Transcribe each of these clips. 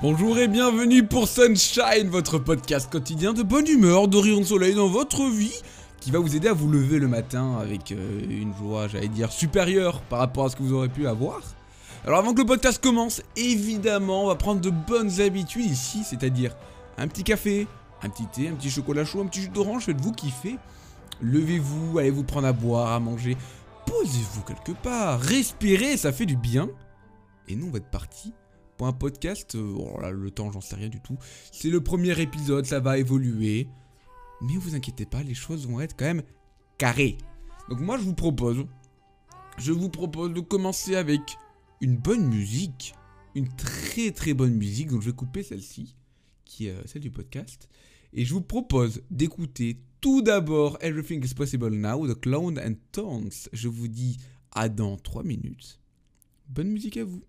Bonjour et bienvenue pour Sunshine, votre podcast quotidien de bonne humeur, de rayon de soleil dans votre vie, qui va vous aider à vous lever le matin avec euh, une joie, j'allais dire, supérieure par rapport à ce que vous aurez pu avoir. Alors avant que le podcast commence, évidemment, on va prendre de bonnes habitudes ici, c'est-à-dire un petit café, un petit thé, un petit chocolat chaud, un petit jus d'orange, faites-vous kiffer. Levez-vous, allez vous prendre à boire, à manger, posez-vous quelque part, respirez, ça fait du bien. Et nous, on va être parti pour un podcast. euh, le temps, j'en sais rien du tout. C'est le premier épisode, ça va évoluer. Mais vous inquiétez pas, les choses vont être quand même carrées. Donc moi, je vous propose, je vous propose de commencer avec une bonne musique, une très très bonne musique. Donc je vais couper celle-ci, qui est euh, celle du podcast, et je vous propose d'écouter tout d'abord Everything is Possible Now de Clown and Tones. Je vous dis à dans 3 minutes. Bonne musique à vous.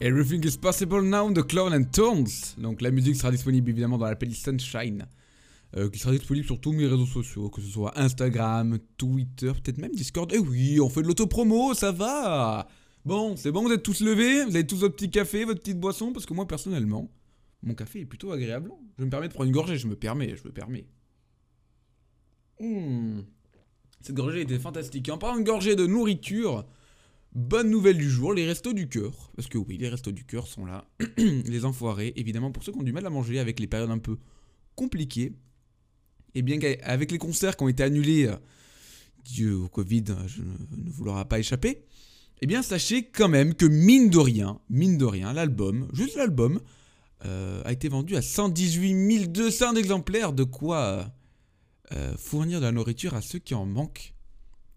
Everything is possible now de Clown and Tones. Donc la musique sera disponible évidemment dans la playlist Sunshine. euh, qui sera disponible sur tous mes réseaux sociaux, que ce soit Instagram, Twitter, peut-être même Discord. Eh oui, on fait de l'autopromo, ça va Bon, c'est bon, vous êtes tous levés, vous avez tous votre petit café, votre petite boisson, parce que moi personnellement, mon café est plutôt agréable. Je me permets de prendre une gorgée, je me permets, je me permets. Hmm. Cette gorgée était fantastique. En parlant de gorgée de nourriture, bonne nouvelle du jour, les restos du cœur. Parce que oui, les restos du cœur sont là. les enfoirés, évidemment, pour ceux qui ont du mal à manger avec les périodes un peu compliquées. Et bien qu'avec les concerts qui ont été annulés, Dieu au Covid, euh, je ne, l'aura pas échappé. Eh bien, sachez quand même que mine de rien, mine de rien, l'album, juste l'album, euh, a été vendu à 118 200 exemplaires, de quoi euh, fournir de la nourriture à ceux qui en manquent.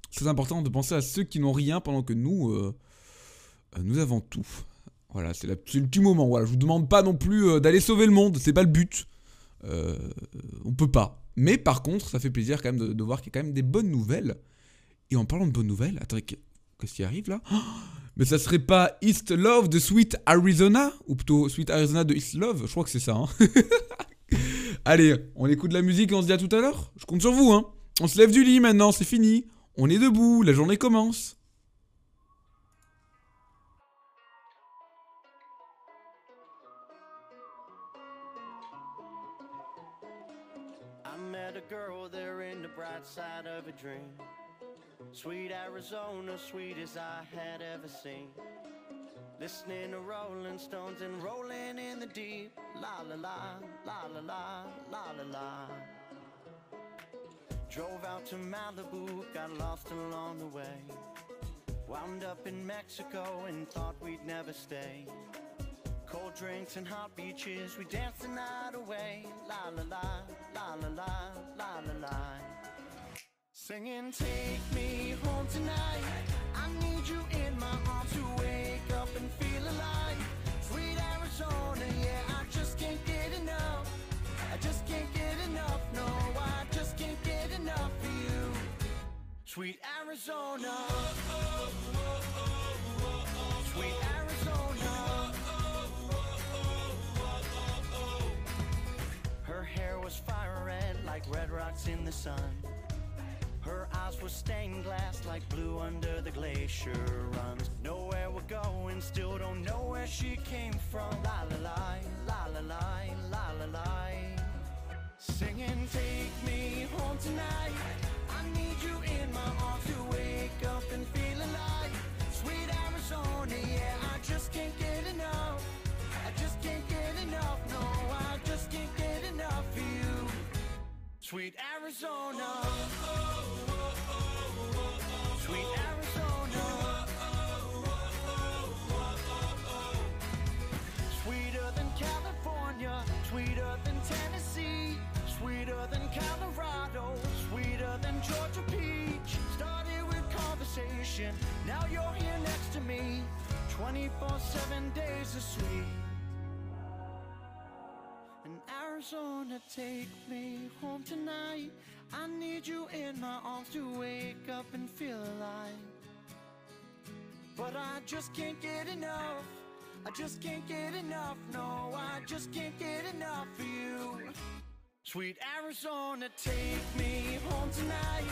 C'est important de penser à ceux qui n'ont rien pendant que nous, euh, euh, nous avons tout. Voilà, c'est le petit moment. Voilà, je vous demande pas non plus euh, d'aller sauver le monde, c'est pas le but. Euh, on peut pas. Mais par contre, ça fait plaisir quand même de, de voir qu'il y a quand même des bonnes nouvelles. Et en parlant de bonnes nouvelles, attendez, qu'est- qu'est-ce qui arrive là? Oh Mais ça serait pas East Love de Sweet Arizona? Ou plutôt Sweet Arizona de East Love? Je crois que c'est ça. hein. Allez, on écoute la musique et on se dit à tout à l'heure? Je compte sur vous, hein. On se lève du lit maintenant, c'est fini. On est debout, la journée commence. I met a girl there in the bright side of a dream. Sweet Arizona, sweet as I had ever seen. Listening to Rolling Stones and rolling in the deep. La la la, la la la, la la la. Drove out to Malibu, got lost along the way. Wound up in Mexico and thought we'd never stay. Cold drinks and hot beaches, we danced the night away. La la la, la la la, la la la. Singing, take me home tonight. I need you in my arms to wake up and feel alive. Sweet Arizona, yeah, I just can't get enough. I just can't get Sweet Arizona. Sweet Arizona. Her hair was fire red like red rocks in the sun. Her eyes were stained glass like blue under the glacier runs. Nowhere we're going, still don't know where she came from. La la la, la la la, la la la. Singing, take me home tonight. Need you in my arms to wake up and feel now you're here next to me. 24 7 days of sweet. In Arizona, take me home tonight. I need you in my arms to wake up and feel alive. But I just can't get enough. I just can't get enough. No, I just can't get enough of you. Sweet Arizona, take me home tonight.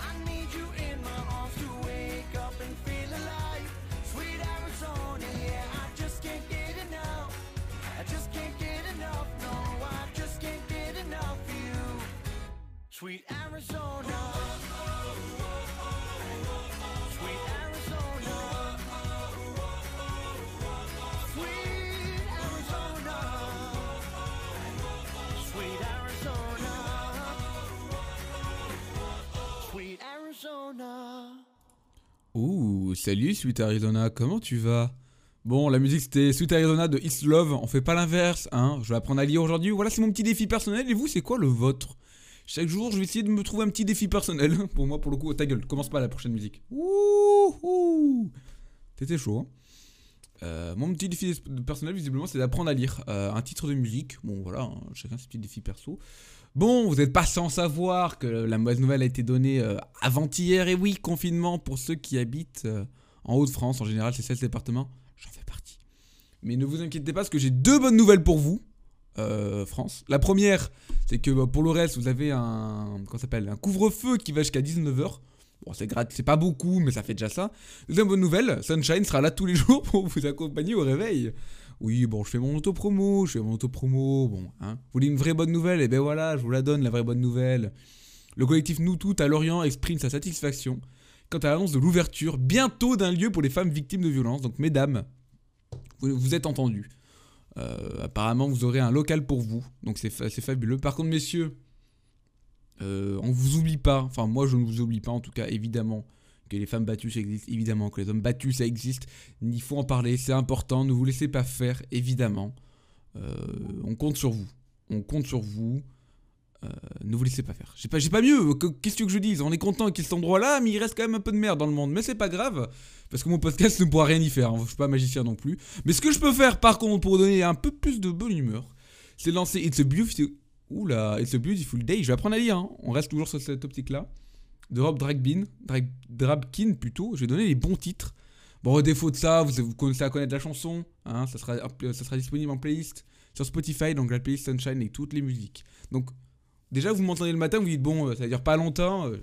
I need you in my arms to something salut Sweet Arizona, comment tu vas? Bon, la musique c'était Sweet Arizona de East Love, on fait pas l'inverse, hein. Je vais apprendre à lire aujourd'hui. Voilà, c'est mon petit défi personnel. Et vous, c'est quoi le vôtre? Chaque jour, je vais essayer de me trouver un petit défi personnel. Pour moi, pour le coup, ta gueule, commence pas la prochaine musique. Ouh T'étais chaud, hein Euh, mon petit défi personnel, visiblement, c'est d'apprendre à lire euh, un titre de musique. Bon, voilà, hein, chacun ses petits défis perso. Bon, vous n'êtes pas sans savoir que la mauvaise nouvelle a été donnée euh, avant-hier. Et oui, confinement pour ceux qui habitent euh, en Haute-France. En général, c'est 16 départements. J'en fais partie. Mais ne vous inquiétez pas, parce que j'ai deux bonnes nouvelles pour vous, euh, France. La première, c'est que bah, pour le reste, vous avez un, un couvre-feu qui va jusqu'à 19h. Bon, c'est c'est pas beaucoup, mais ça fait déjà ça. Deuxième bonne nouvelle, Sunshine sera là tous les jours pour vous accompagner au réveil. Oui, bon, je fais mon auto-promo, je fais mon auto-promo, bon, hein. Vous voulez une vraie bonne nouvelle Et ben voilà, je vous la donne, la vraie bonne nouvelle. Le collectif Nous Toutes à Lorient exprime sa satisfaction quant à l'annonce de l'ouverture bientôt d'un lieu pour les femmes victimes de violences. Donc, mesdames, vous, êtes entendus. Euh, apparemment, vous aurez un local pour vous, donc c'est fabuleux. Par contre, messieurs, euh, on vous oublie pas, enfin, moi je ne vous oublie pas en tout cas, évidemment que les femmes battues ça existe, évidemment que les hommes battus ça existe, il faut en parler, c'est important, ne vous laissez pas faire, évidemment. Euh, on compte sur vous, on compte sur vous. euh, ne vous laissez pas faire. J'ai pas, pas mieux. que- Qu'est-ce que je dise? On est content qu'il y ait endroit-là, mais il reste quand même un peu de merde dans le monde. Mais c'est pas grave, parce que mon podcast ne pourra rien y faire. hein. Je suis pas magicien non plus. Mais ce que je peux faire, par contre, pour donner un peu plus de bonne humeur, c'est lancer It's a Beautiful. Oula, It's a Beautiful Day. Je vais apprendre à lire. hein. On reste toujours sur cette optique-là. De Rob Dragbin, Drag- Drabkin plutôt. Je vais donner les bons titres. Bon, au défaut de ça, vous, commencez à connaître la chanson. hein, ça, sera, ça sera disponible en playlist sur Spotify, donc la playlist Sunshine et toutes les musiques. Donc, déjà, vous m'entendez le matin, vous dites, bon, euh, ça dure pas longtemps. euh,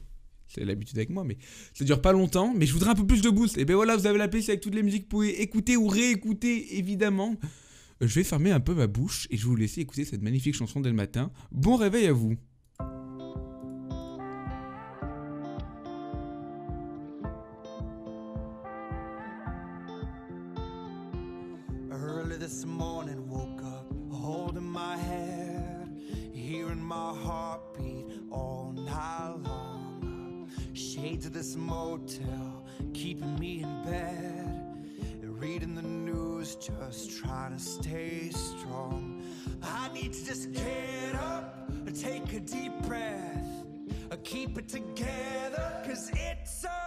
c'est l'habitude avec moi, mais ça dure pas longtemps. Mais je voudrais un peu plus de boost. Et ben voilà, vous avez la playlist avec toutes les musiques que vous pouvez écouter ou réécouter, évidemment. Euh, Je vais fermer un peu ma bouche et je vais vous laisser écouter cette magnifique chanson dès le matin. Bon réveil à vous. Reading the news, just trying to stay strong. I need to just get up, take a deep breath, keep it together, cause it's a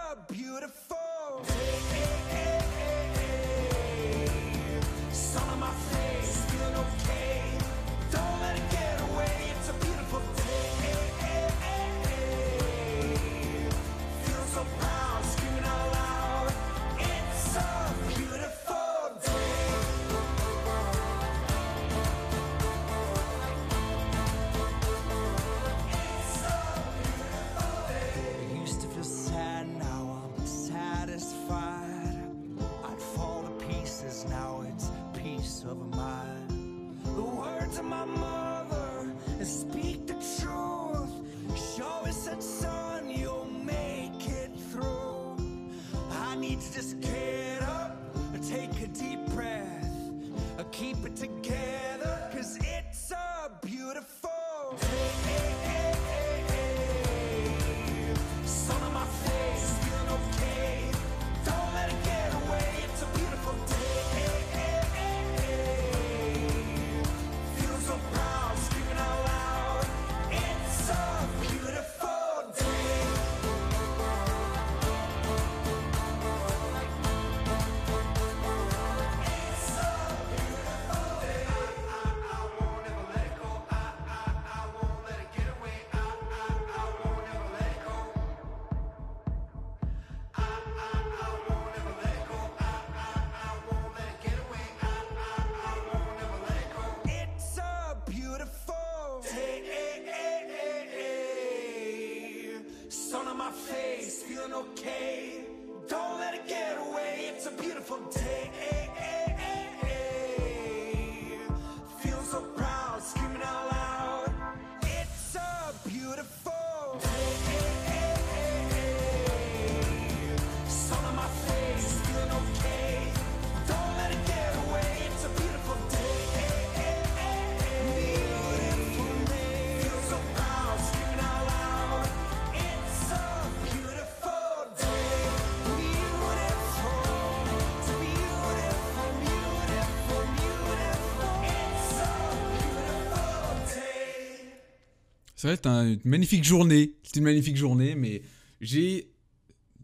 Ça reste un- une magnifique journée. C'est une magnifique journée, mais j'ai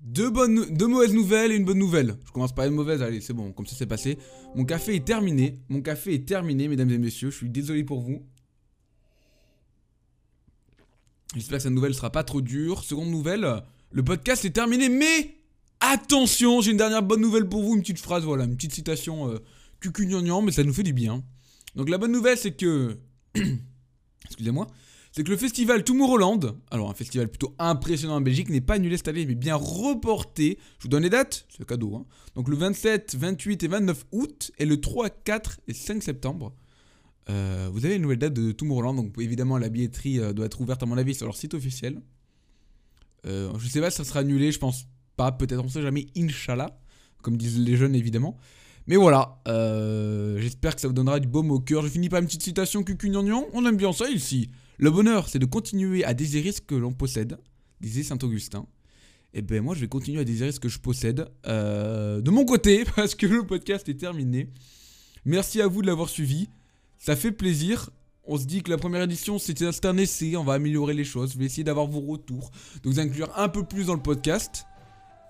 deux, bonnes, deux mauvaises nouvelles et une bonne nouvelle. Je commence par une mauvaise, allez, c'est bon, comme ça c'est passé. Mon café est terminé. Mon café est terminé, mesdames et messieurs. Je suis désolé pour vous. J'espère que cette nouvelle sera pas trop dure. Seconde nouvelle, le podcast est terminé, mais attention, j'ai une dernière bonne nouvelle pour vous, une petite phrase, voilà, une petite citation euh, cucugnagnan, mais ça nous fait du bien. Donc la bonne nouvelle, c'est que, excusez-moi, c'est que le festival Tomorrowland, alors un festival plutôt impressionnant en Belgique, n'est pas annulé cette année, mais bien reporté. Je vous donne les dates, c'est cadeau. Hein. Donc le 27, 28 et 29 août, et le 3, 4 et 5 septembre. Euh, vous avez une nouvelle date de Tomorrowland, donc évidemment la billetterie euh, doit être ouverte à mon avis sur leur site officiel. Euh, je sais pas si ça sera annulé, je pense pas, peut-être on sait jamais, Inch'Allah, comme disent les jeunes évidemment. Mais voilà, euh, j'espère que ça vous donnera du baume au cœur. Je finis par une petite citation cucugnagnan, on aime bien ça ici. Le bonheur, c'est de continuer à désirer ce que l'on possède, disait Saint-Augustin. Et ben moi, je vais continuer à désirer ce que je possède euh, de mon côté, parce que le podcast est terminé. Merci à vous de l'avoir suivi. Ça fait plaisir. On se dit que la première édition c'était un essai, on va améliorer les choses, je vais essayer d'avoir vos retours, de vous inclure un peu plus dans le podcast.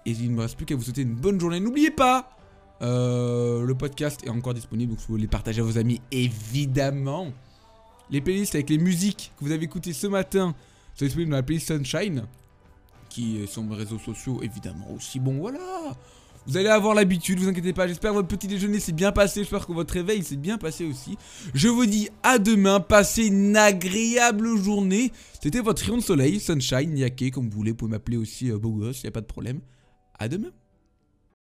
Et il ne me reste plus qu'à vous souhaiter une bonne journée. N'oubliez pas, euh, le podcast est encore disponible, donc vous les partager à vos amis, évidemment. Les playlists avec les musiques que vous avez écoutées ce matin sont disponibles dans la playlist Sunshine, qui sur mes réseaux sociaux, évidemment aussi. Bon, voilà. Vous allez avoir l'habitude, vous inquiétez pas. J'espère que votre petit déjeuner s'est bien passé. J'espère que votre réveil s'est bien passé aussi. Je vous dis à demain. Passez une agréable journée. C'était votre rayon de soleil, Sunshine, Yake, comme vous voulez. Vous pouvez m'appeler aussi euh, Beau Gosse, y a pas de problème. À demain.